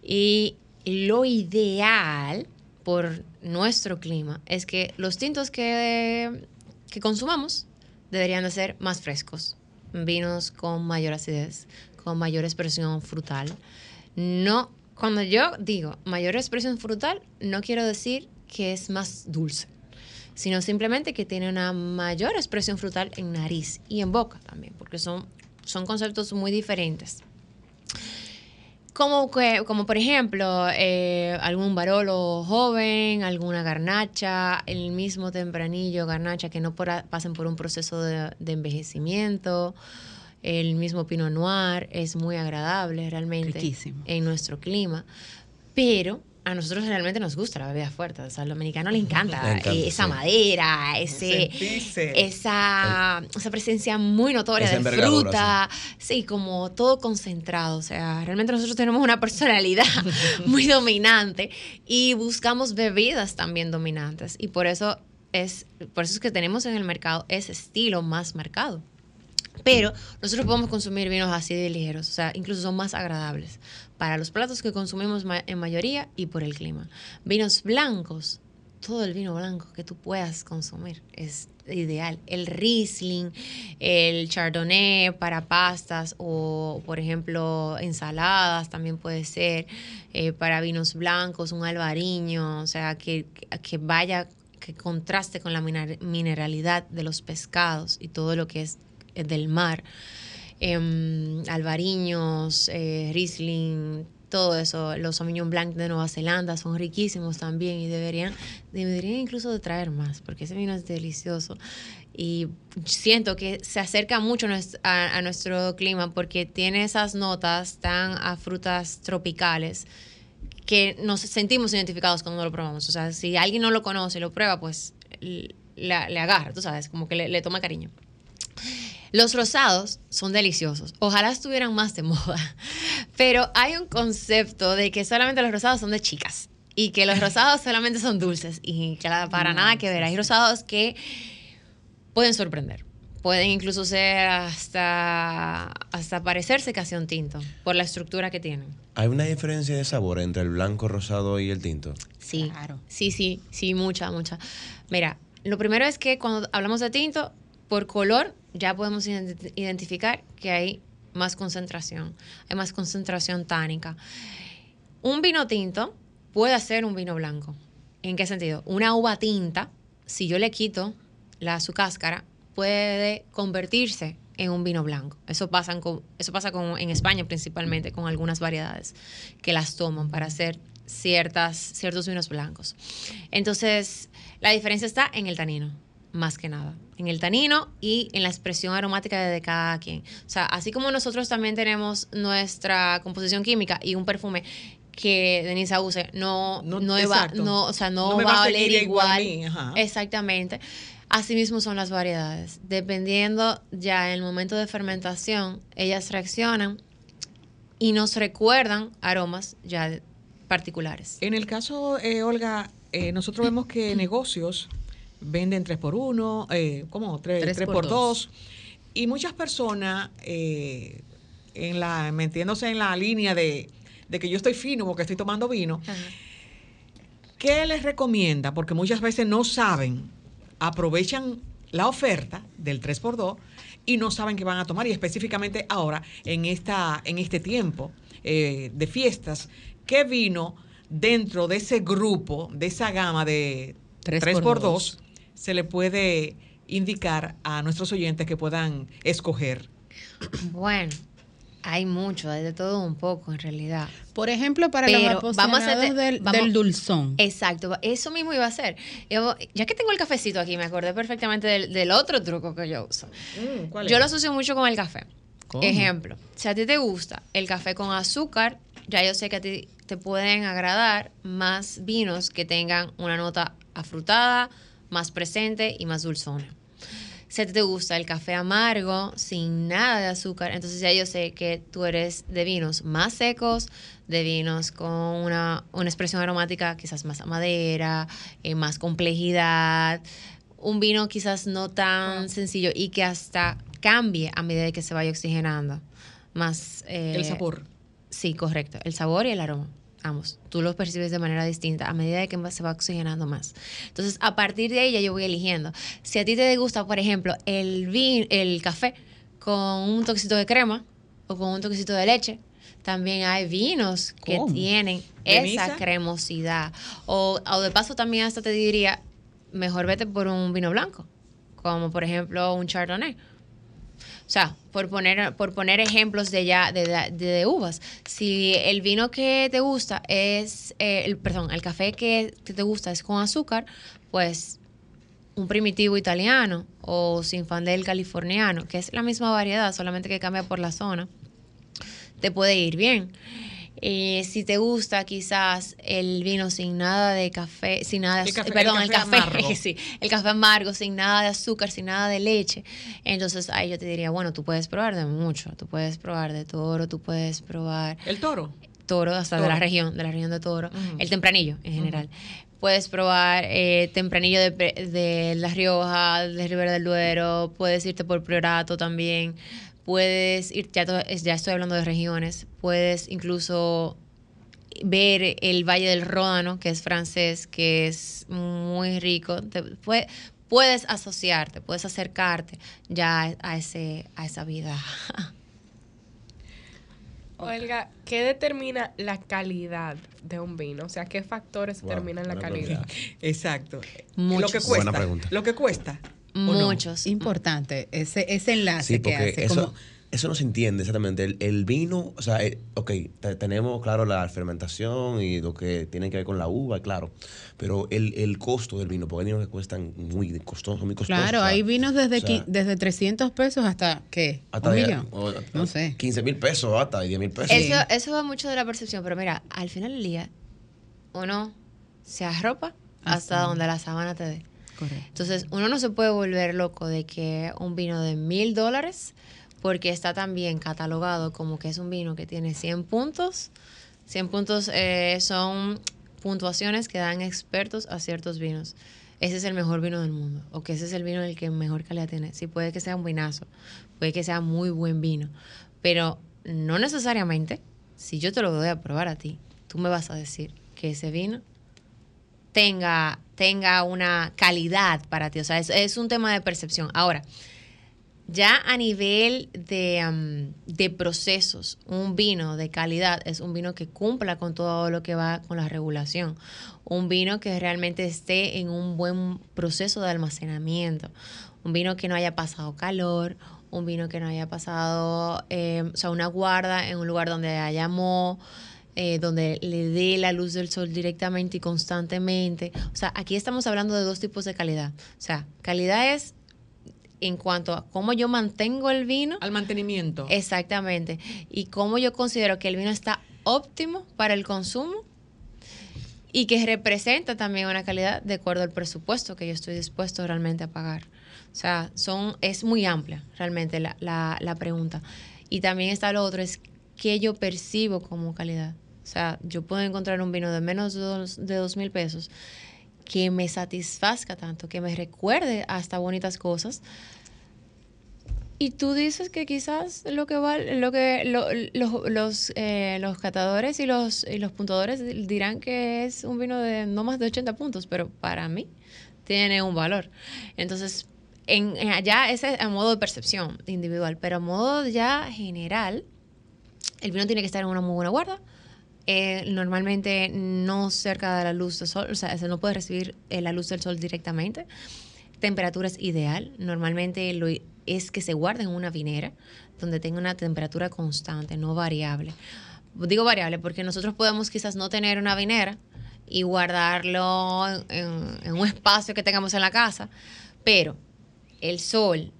Y lo ideal por nuestro clima es que los tintos que, que consumamos deberían de ser más frescos. Vinos con mayor acidez, con mayor expresión frutal. No, cuando yo digo mayor expresión frutal, no quiero decir que es más dulce, sino simplemente que tiene una mayor expresión frutal en nariz y en boca también, porque son, son conceptos muy diferentes. Como, que, como por ejemplo, eh, algún barolo joven, alguna garnacha, el mismo tempranillo garnacha que no por- pasen por un proceso de, de envejecimiento. El mismo Pinot Noir es muy agradable realmente Riquísimo. en nuestro clima. Pero a nosotros realmente nos gusta la bebida fuerte. O sea, al dominicano le encanta, Le encanta, eh, esa sí. madera, ese, esa, esa presencia muy notoria de fruta, sí, como todo concentrado. O sea, realmente nosotros tenemos una personalidad muy dominante y buscamos bebidas también dominantes. Y por eso es, por eso es que tenemos en el mercado ese estilo más marcado. Pero nosotros podemos consumir vinos así de ligeros, o sea, incluso son más agradables para los platos que consumimos en mayoría y por el clima. Vinos blancos, todo el vino blanco que tú puedas consumir es ideal. El Riesling, el Chardonnay para pastas o, por ejemplo, ensaladas también puede ser. eh, para vinos blancos, un albariño, o sea, que, que vaya, que contraste con la mineralidad de los pescados y todo lo que es eh, del mar. Em, albariños, eh, Riesling, todo eso, los Sauvignon Blanc de Nueva Zelanda son riquísimos también y deberían, deberían incluso de traer más, porque ese vino es delicioso. Y siento que se acerca mucho a, nuestro clima porque tiene esas notas tan a frutas tropicales que nos sentimos identificados cuando lo probamos. O sea, si alguien no lo conoce y lo prueba, pues l- la- le agarra, tú sabes, como que le, le toma cariño. Los rosados son deliciosos. Ojalá estuvieran más de moda. Pero hay un concepto de que solamente los rosados son de chicas y que los rosados solamente son dulces y que para nada que ver. Hay rosados que pueden sorprender. Pueden incluso ser hasta, hasta parecerse casi a un tinto por la estructura que tienen. ¿Hay una diferencia de sabor entre el blanco, rosado y el tinto? Sí, Claro. sí, sí, sí, mucha, mucha. Mira, lo primero es que cuando hablamos de tinto, por color ya podemos ident- identificar que hay más concentración, hay más concentración tánica. Un vino tinto puede ser un vino blanco. ¿En qué sentido? Una uva tinta, si yo le quito la, su cáscara, puede convertirse en un vino blanco. Eso pasa, con, eso pasa con, en España principalmente con algunas variedades que las toman para hacer ciertas, ciertos vinos blancos. Entonces, la diferencia está en el tanino, más que nada. En el tanino y en la expresión aromática de cada quien. O sea, así como nosotros también tenemos nuestra composición química y un perfume que Denise use no, No, no, exacto. no, o sea, no, No me va, va a oler igual a igual. Exactamente. Asimismo son las variedades. Dependiendo ya en el momento de fermentación, ellas reaccionan y nos recuerdan aromas ya particulares. En el caso, eh, Olga, eh, nosotros vemos que negocios venden 3 por 1 eh, ¿cómo? 3, Tres por por 2 dos. Y muchas personas, eh, en la, metiéndose en la línea de, de que yo estoy fino porque estoy tomando vino, ¿qué les recomienda? Porque muchas veces no saben, aprovechan la oferta del 3x2 y no saben qué van a tomar. Y específicamente ahora, en, esta, en este tiempo eh, de fiestas, ¿qué vino dentro de ese grupo, de esa gama de Tres 3x2, por dos. Se le puede indicar a nuestros oyentes que puedan escoger? Bueno, hay mucho, hay de todo un poco en realidad. Por ejemplo, para Pero los vamos a hacer- del, vamos- del dulzón. Exacto, eso mismo iba a ser. Yo- ya que tengo el cafecito aquí, me acordé perfectamente del, del otro truco que yo uso. Yo lo asocio mucho con el café. ¿Cómo? Ejemplo, si a ti te gusta el café con azúcar, ya yo sé que a ti te pueden agradar más vinos que tengan una nota afrutada, más presente y más dulzona. si te gusta el café amargo, sin nada de azúcar, entonces ya yo sé que tú eres de vinos más secos, de vinos con una, una expresión aromática quizás más a madera, eh, más complejidad, un vino quizás no tan sencillo y que hasta cambie a medida que se vaya oxigenando. Más... eh, El sabor. Sí, correcto. El sabor y el aroma. Ambos. Tú los percibes de manera distinta a medida de que se va oxigenando más. Entonces, a partir de ahí ya yo voy eligiendo. Si a ti te gusta, por ejemplo, el vin, el café con un toquecito de crema o con un toquecito de leche, también hay vinos que ¿Cómo? tienen ¿De esa misa? cremosidad. O, o de paso también hasta te diría, mejor vete por un vino blanco, como por ejemplo un chardonnay. O sea, por poner, por poner ejemplos de ya de, de- uvas. Si el vino que te gusta es, eh, el, perdón, el café que, que te gusta es con azúcar, pues un primitivo italiano o sinfandel californiano, que es la misma variedad, solamente que cambia por la zona, te puede ir bien. Eh, si te gusta quizás el vino sin nada de café, sin nada de El café- azu- perdón, el el café sí, el café amargo, sin nada de azúcar, sin nada de leche. Entonces ahí yo te diría, bueno, tú puedes probar de mucho, tú puedes probar de toro, tú puedes probar El toro. toro, hasta de la región, de la región de toro, el tempranillo en general. Puedes probar eh, tempranillo de, de La Rioja, de Ribera del Duero, puedes irte por Priorato también, puedes ir, ya, to- ya estoy hablando de regiones, puedes incluso ver el Valle del Ródano, que es francés, que es muy rico. Te- pue- puedes asociarte, puedes acercarte ya a, ese, a esa vida. Olga, ¿qué determina la calidad de un vino? O sea, ¿qué factores Wow, determinan la calidad? Exacto. Muchos. Lo que cuesta. Buena pregunta. Lo que cuesta. Muchos. Importante, ese, ese enlace Sí, que hace. eso, como, eso no se entiende exactamente. El, el vino, o sea, eh, ok, te- tenemos, claro, la fermentación y lo que tiene que ver con la uva, claro. Pero el, el costo del vino, porque hay vinos que cuestan muy costosos, muy costosos. claro, o sea, hay vinos desde, o sea, qui- desde 300 pesos hasta, ¿qué? hasta ¿Un millón? o- No sé. 15 mil pesos hasta 10 mil pesos. Eso, eso va mucho de la percepción, pero mira, al final del día, uno se arropa hasta Hasta- donde la sábana te dé. Entonces, uno no se puede volver loco de que un vino de mil dólares, porque está también catalogado como que es un vino que tiene 100 puntos. 100 puntos eh, son puntuaciones que dan expertos a ciertos vinos. Ese es el mejor vino del mundo, o que ese es el vino el que mejor calidad tiene. Sí, puede que sea un vinazo, puede que sea muy buen vino, pero no necesariamente, si yo te lo doy a probar a ti, tú me vas a decir que ese vino tenga, tenga una calidad para ti. O sea, es, un tema de percepción. Ahora, ya a nivel de, de procesos, un vino de calidad es un vino que cumpla con todo lo que va con la regulación. Un vino que realmente esté en un buen proceso de almacenamiento. Un vino que no haya pasado calor. Un vino que no haya pasado, eh, o sea, una guarda en un lugar donde haya moho, eh, donde le dé la luz del sol directamente y constantemente. O sea, aquí estamos hablando de dos tipos de calidad. O sea, calidad es en cuanto a cómo yo mantengo el vino. Al mantenimiento. Exactamente. Y cómo yo considero que el vino está óptimo para el consumo y que representa también una calidad de acuerdo al presupuesto que yo estoy dispuesto realmente a pagar. O sea, son, es muy amplia realmente la, la, la pregunta. Y también está lo otro, es qué yo percibo como calidad. O sea, yo puedo encontrar un vino de menos de dos, de dos mil pesos que me satisfazca tanto, que me recuerde hasta bonitas cosas. Y tú dices que quizás lo que vale, lo que lo- los, los, eh, los catadores y los, y los puntuadores dirán que es un vino de no más de 80 puntos, pero para mí tiene un valor. Entonces, en, en allá ese es a modo de percepción individual, pero a modo ya general, el vino tiene que estar en una muy buena guarda. Eh, normalmente no cerca de la luz del sol, o sea, se no puede recibir eh, la luz del sol directamente. Temperatura es ideal. Normalmente lo es que se guarde en una vinera donde tenga una temperatura constante, no variable. Digo variable porque nosotros podemos quizás no tener una vinera y guardarlo en un espacio que tengamos en la casa, pero el sol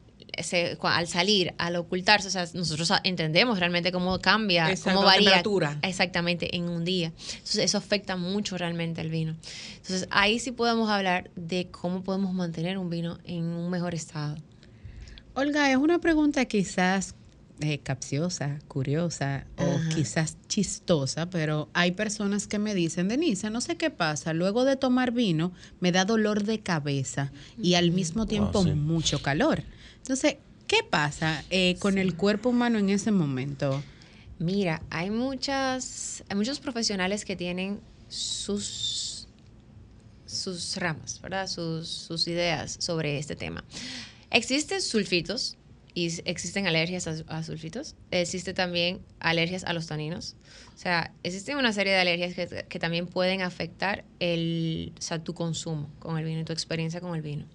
se- cua- al salir, al ocultarse, o sea, nosotros entendemos realmente cómo cambia, Exacto, cómo la varía temperatura. exactamente en un día. Entonces eso afecta mucho realmente al vino. Entonces ahí sí podemos hablar de cómo podemos mantener un vino en un mejor estado. Olga, es una pregunta quizás eh, capciosa, curiosa o quizás chistosa, pero hay personas que me dicen, Denise, no sé qué pasa, luego de tomar vino me da dolor de cabeza y al mismo tiempo sí. mucho calor. Entonces, ¿qué pasa eh, con el cuerpo humano en ese momento? Mira, hay muchas, hay muchos profesionales que tienen sus, sus ramas, ¿verdad? Sus, sus ideas sobre este tema. Existen sulfitos y existen alergias a, a sulfitos. Existe también alergias a los taninos. O sea, existen una serie de alergias que, que también pueden afectar el, o sea, tu consumo con el vino y tu experiencia con el vino.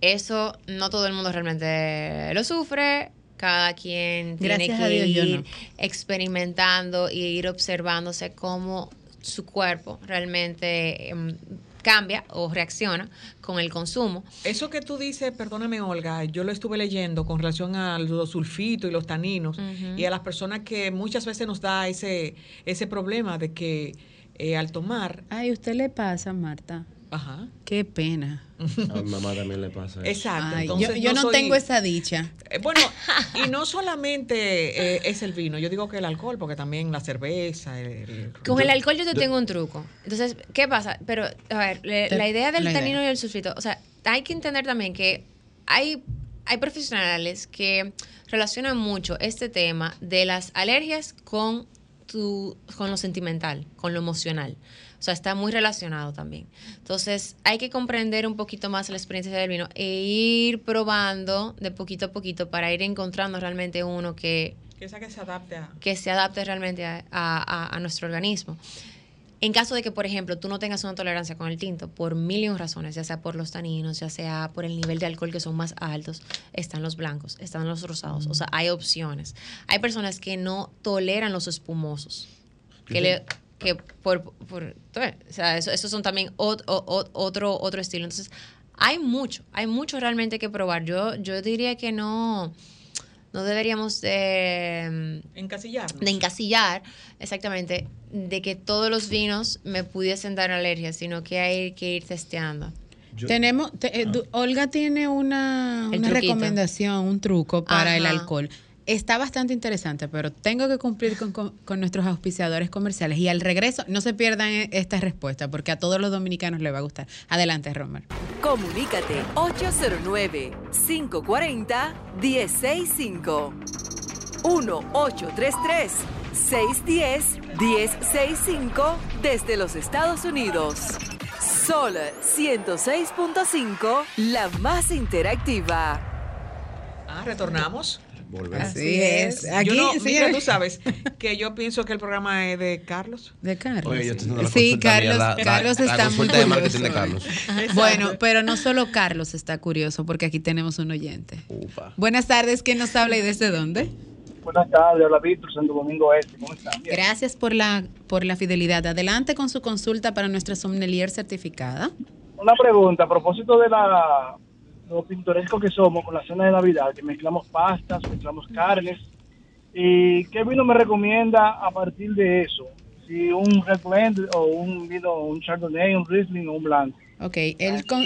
Eso no todo el mundo realmente lo sufre. Cada quien tiene Gracias que Dios, ir no. experimentando y ir observándose cómo su cuerpo realmente em, cambia o reacciona con el consumo. Eso que tú dices, perdóname Olga, yo lo estuve leyendo con relación a los sulfitos y los taninos y a las personas que muchas veces nos da ese, ese problema de que eh, al tomar, Ay, ¿usted le pasa, Marta? Ajá, Qué pena. A mi mamá también le pasa eso. exacto. Ay, yo, entonces yo no, soy- tengo esa dicha. Eh, Bueno, y no solamente eh, es el vino, yo digo que el alcohol, porque también la cerveza, el, el- Con el alcohol yo te tengo un truco. Entonces, ¿qué pasa? Pero, a ver, le- Te- la idea del la idea. y el sulfito, o sea, hay que entender también que hay, hay profesionales que relacionan mucho este tema de las alergias con, tu, con lo sentimental, con lo emocional. O sea, está muy relacionado también. Entonces, hay que comprender un poquito más la experiencia del vino e ir probando de poquito a poquito para ir encontrando realmente uno que, que esa que se adapte a... que se adapte realmente a, a- a- a nuestro organismo. En caso de que, por ejemplo, tú no tengas una tolerancia con el tinto, por mil y un razones, ya sea por los taninos, ya sea por el nivel de alcohol que son más altos, están los blancos, están los rosados, o sea, hay opciones. Hay personas que no toleran los espumosos, que le que por, por- o sea, eso, esos son también ot- o- o- otro otro estilo. Entonces, hay mucho, hay mucho realmente que probar. Yo yo diría que no no deberíamos de Encasillarnos. de encasillar, exactamente, de que todos los vinos me pudiesen dar alergia, sino que hay que ir testeando. Yo- Tenemos, te- eh, du- Olga tiene una, una recomendación, un truco para el alcohol. Está bastante interesante, pero tengo que cumplir con, con- con nuestros auspiciadores comerciales. Y al regreso, no se pierdan eh, esta respuesta, porque a todos los dominicanos les va a gustar. Adelante, Romer. Comunícate 809-540-1065. 1-833-610-1065 desde los Estados Unidos. Sol 106.5, la más interactiva. Ah, retornamos. Volvemos. Así es. Aquí, yo no, mira, tú sabes que yo pienso que el programa es de Carlos. De Carlos. Oye, yo estoy haciendo la sí, Carlos, la- la- Carlos la está muy de marketing curioso. de Carlos. Bueno, pero no solo Carlos está curioso, porque aquí tenemos un oyente. Upa. Buenas tardes, ¿quién nos habla y desde dónde? Buenas tardes, habla Víctor, Santo Domingo Este. ¿Cómo están? Bien. Gracias por la, por la fidelidad. Adelante con su consulta para nuestra sommelier certificada. Una pregunta a propósito de la, lo pintoresco que somos con la cena de Navidad, que mezclamos pastas, mezclamos carnes. ¿Y qué vino me recomienda a partir de eso? Si un Red Blend o un vino, un Chardonnay, un Riesling o un Blanc. Ok, el con-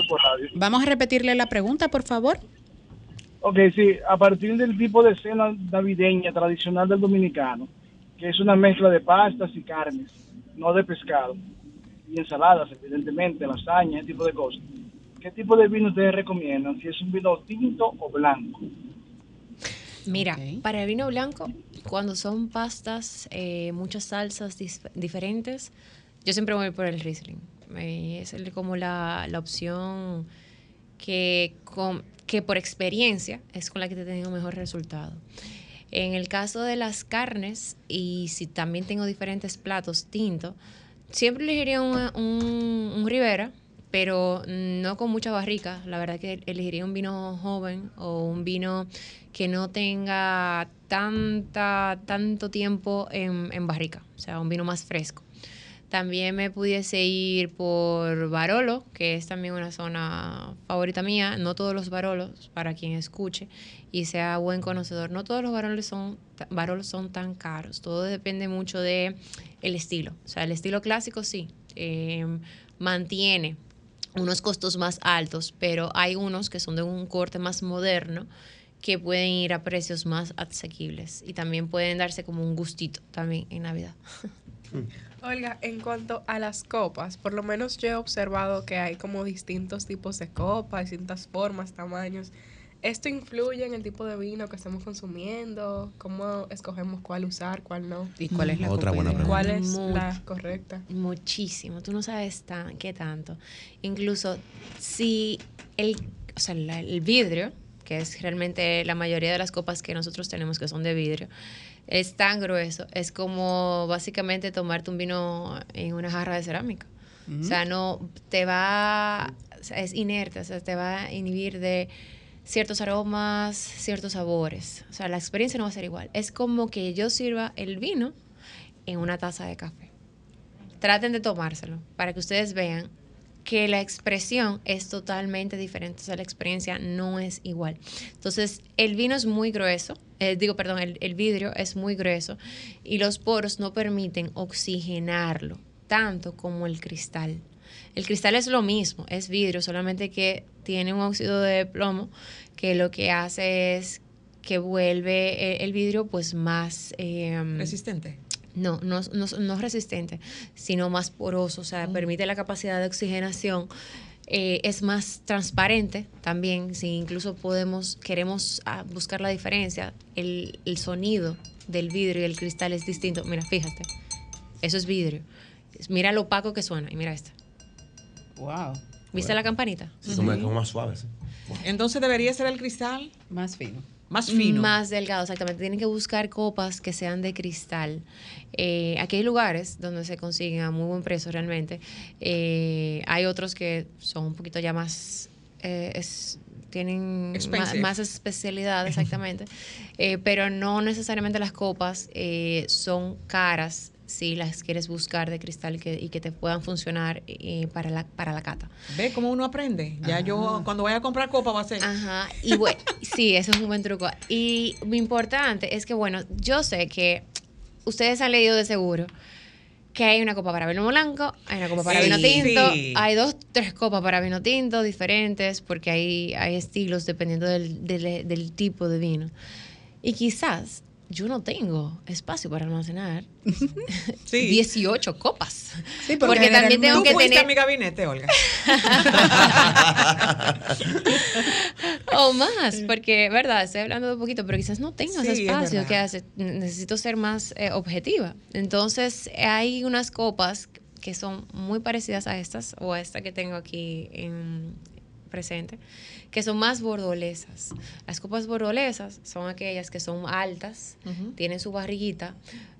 vamos a repetirle la pregunta, por favor. Ok, sí, a partir del tipo de cena navideña tradicional del dominicano, que es una mezcla de pastas y carnes, no de pescado, y ensaladas, evidentemente, lasaña, ese tipo de cosas. ¿Qué tipo de vino ustedes recomiendan? Si es un vino tinto o blanco. Mira, para el vino blanco, cuando son pastas, eh, muchas salsas diferentes, yo siempre voy por el Riesling. Eh, es el- como la, la opción que, con- que por experiencia es con la que te he tenido mejor resultado. En el caso de las carnes, y si también tengo diferentes platos tintos, siempre elegiría un, un, un Ribera, pero no con mucha barrica. La verdad que elegiría un vino joven o un vino que no tenga tanta, tanto tiempo en, en barrica, o sea, un vino más fresco. También me pudiese ir por Barolo, que es también una zona favorita mía. No todos los Barolos, para quien escuche y sea buen conocedor, no todos los Barolos son, Barolos son tan caros. Todo depende mucho de estilo. O sea, el estilo clásico sí, eh, mantiene unos costos más altos, pero hay unos que son de un corte más moderno que pueden ir a precios más asequibles y también pueden darse como un gustito también en Navidad. Olga, en cuanto a las copas, por lo menos yo he observado que hay como distintos tipos de copas, distintas formas, tamaños. ¿Esto influye en el tipo de vino que estamos consumiendo? ¿Cómo escogemos cuál usar, cuál no? ¿Y cuál es la Otra buena pregunta. ¿Cuál es la correcta? Muchísimo, tú no sabes tan, qué tanto. Incluso si el, o sea, la- el vidrio, que es realmente la mayoría de las copas que nosotros tenemos que son de vidrio, es tan grueso, es como básicamente tomarte un vino en una jarra de cerámica. O sea, no te va, o sea, es inerte, o sea, te va a inhibir de ciertos aromas, ciertos sabores. O sea, la experiencia no va a ser igual. Es como que yo sirva el vino en una taza de café. Traten de tomárselo para que ustedes vean que la expresión es totalmente diferente, o sea, la experiencia no es igual. Entonces, el vino es muy grueso, eh, digo, perdón, el, el vidrio es muy grueso y los poros no permiten oxigenarlo tanto como el cristal. El cristal es lo mismo, es vidrio, solamente que tiene un óxido de plomo que lo que hace es que vuelve eh, el vidrio pues más... em, Resistente. no, no, no, no resistente, sino más poroso, o sea, permite la capacidad de oxigenación. eh, es más transparente también, si incluso podemos, queremos ah, buscar la diferencia, el, el sonido del vidrio y el cristal es distinto. Mira, fíjate, eso es vidrio. Mira lo opaco que suena y mira esta. Wow. ¿Viste la campanita? Sí, son como más suaves. ¿sí? Entonces debería ser el cristal Más fino. más fino. Más delgado, exactamente. Tienen que buscar copas que sean de cristal. Eh, aquí hay lugares donde se consiguen a muy buen precio realmente. Eh, hay otros que son un poquito ya más... eh, es- tienen Expensive. más, especialidad, exactamente. Eh, pero no necesariamente las copas eh, son caras si las quieres buscar de cristal que- y que te puedan funcionar eh, para, la, para la cata. ¿Ve cómo uno aprende? Ya yo, cuando vaya a comprar copa, va a ser. Ajá, y bueno, sí, eso es un buen truco. Y lo importante es que, bueno, yo sé que ustedes han leído de seguro que hay una copa para vino blanco, hay una copa para Sí, vino tinto, sí. hay dos, tres copas para vino tinto diferentes, porque hay, hay estilos dependiendo del, del- del tipo de vino. Y quizás yo no tengo espacio para almacenar Sí. 18 copas. Sí, porque porque, también tengo Tú que tener a mi gabinete, Olga. o más, porque, verdad, estoy hablando de un poquito, pero quizás no tengo Sí, ese es espacio verdad. que hace, necesito ser más eh, objetiva. Entonces, hay unas copas que son muy parecidas a estas, o a esta que tengo aquí en presente, que son más bordolesas. Las copas bordolesas son aquellas que son altas, tienen su barriguita,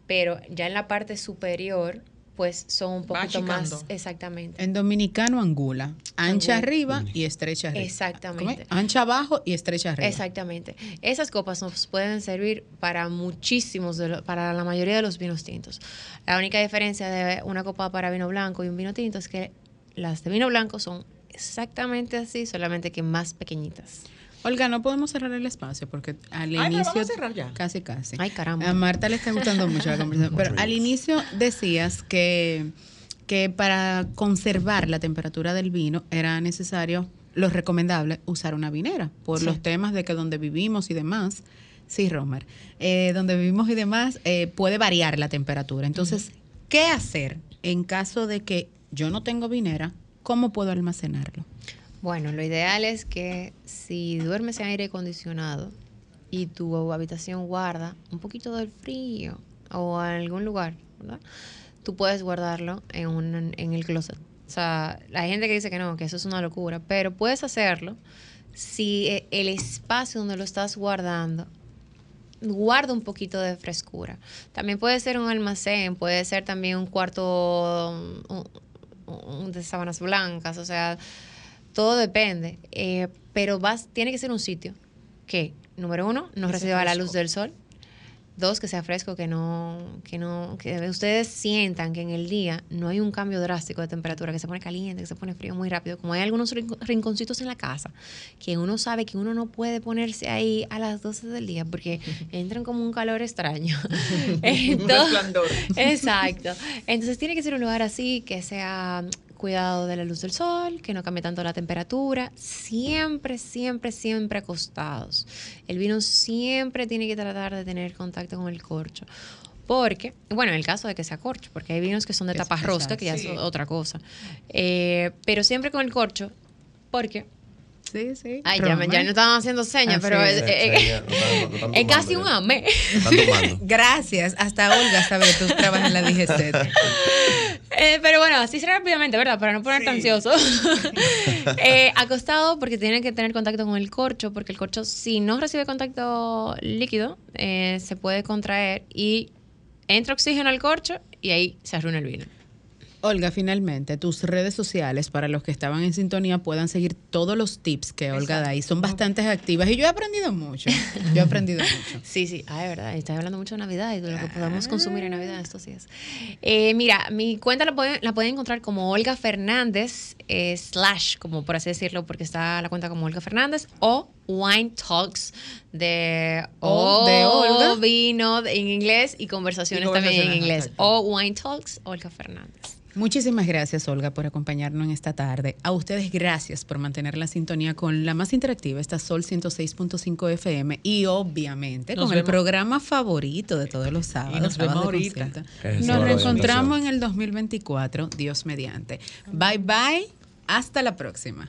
pero ya en la parte superior, pues son un poquito más, exactamente. En dominicano, angula. Ancha Angula. arriba y estrecha arriba. Exactamente. Ancha abajo y estrecha arriba. Exactamente. Esas copas nos pueden servir para muchísimos, de lo- para la mayoría de los vinos tintos. La única diferencia de una copa para vino blanco y un vino tinto es que las de vino blanco son exactamente así, solamente que más pequeñitas. Olga, no podemos cerrar el espacio porque al Ay, inicio. vamos a cerrar ya. Casi, casi. Ay, caramba. A Marta le está gustando mucho la conversación. Pero al inicio decías que, que para conservar la temperatura del vino era necesario, lo recomendable, usar una vinera, por Sí. los temas de que donde vivimos y demás. Sí, Romer. Eh, donde vivimos y demás eh, puede variar la temperatura. Entonces, ¿qué hacer en caso de que yo no tengo vinera? ¿Cómo puedo almacenarlo? Bueno, lo ideal es que si duermes en aire acondicionado y tu habitación guarda un poquito del frío o algún lugar, ¿verdad? Tú puedes guardarlo en, un, en el closet. O sea, la gente que dice que no, que eso es una locura, pero puedes hacerlo si eh, el espacio donde lo estás guardando guarda un poquito de frescura. También puede ser un almacén, puede ser también un cuarto de sábanas blancas, o sea, todo depende. Eh, pero vas, tiene que ser un sitio que, número uno, no reciba la luz del sol. Dos, que sea fresco, que no, que no, que ustedes sientan que en el día no hay un cambio drástico de temperatura, que se pone caliente, que se pone frío muy rápido. Como hay algunos rinco- rinconcitos en la casa, que uno sabe que uno no puede ponerse ahí a las 12 del día porque entran como un calor extraño. Un resplandor. Exacto. Entonces tiene que ser un lugar así que sea cuidado de la luz del sol, que no cambie tanto la temperatura. Siempre, siempre, siempre acostados. El vino siempre tiene que tratar de tener contacto con el corcho. Porque, bueno, en el caso de que sea corcho, porque hay vinos que son de tapa rosca, que ya es otra cosa. Eh, pero siempre con el corcho, porque Sí, sí. Ay, ya, me- ya no estaban haciendo señas, Así pero es. es, eh, Seña, no están- no están es casi un amé. Gracias. Hasta Olga sabe que tú trabajas en la DGC. Eh, pero bueno, así rápidamente, ¿verdad? Para no ponerte ansioso. Eh, acostado porque tiene que tener contacto con el corcho, porque el corcho, si no recibe contacto líquido, eh, se puede contraer y entra oxígeno al corcho y ahí se arruina el vino. Olga, finalmente, tus redes sociales para los que estaban en sintonía puedan seguir todos los tips que Olga da y son bastante activas y yo he aprendido mucho. Yo he aprendido mucho. Sí, sí, ah, es verdad. Estás hablando mucho de Navidad y de lo que podemos consumir en Navidad estos días. Eh, mira, mi cuenta la pueden, la pueden encontrar como Olga Fernández, eh, slash, como por así decirlo, porque está la cuenta como Olga Fernández, o Wine Talks de, O de Olga. vino en inglés y conversaciones, Y también en inglés. exacto. O Wine Talks, Olga Fernández. Muchísimas gracias, Olga, por acompañarnos en esta tarde. A ustedes, gracias por mantener la sintonía con la más interactiva, esta Sol 106.5 FM y obviamente Nos con el programa favorito de todos los sábados. nos sábados ahorita. Nos reencontramos en el 2024, Dios mediante. Bye bye, hasta la próxima.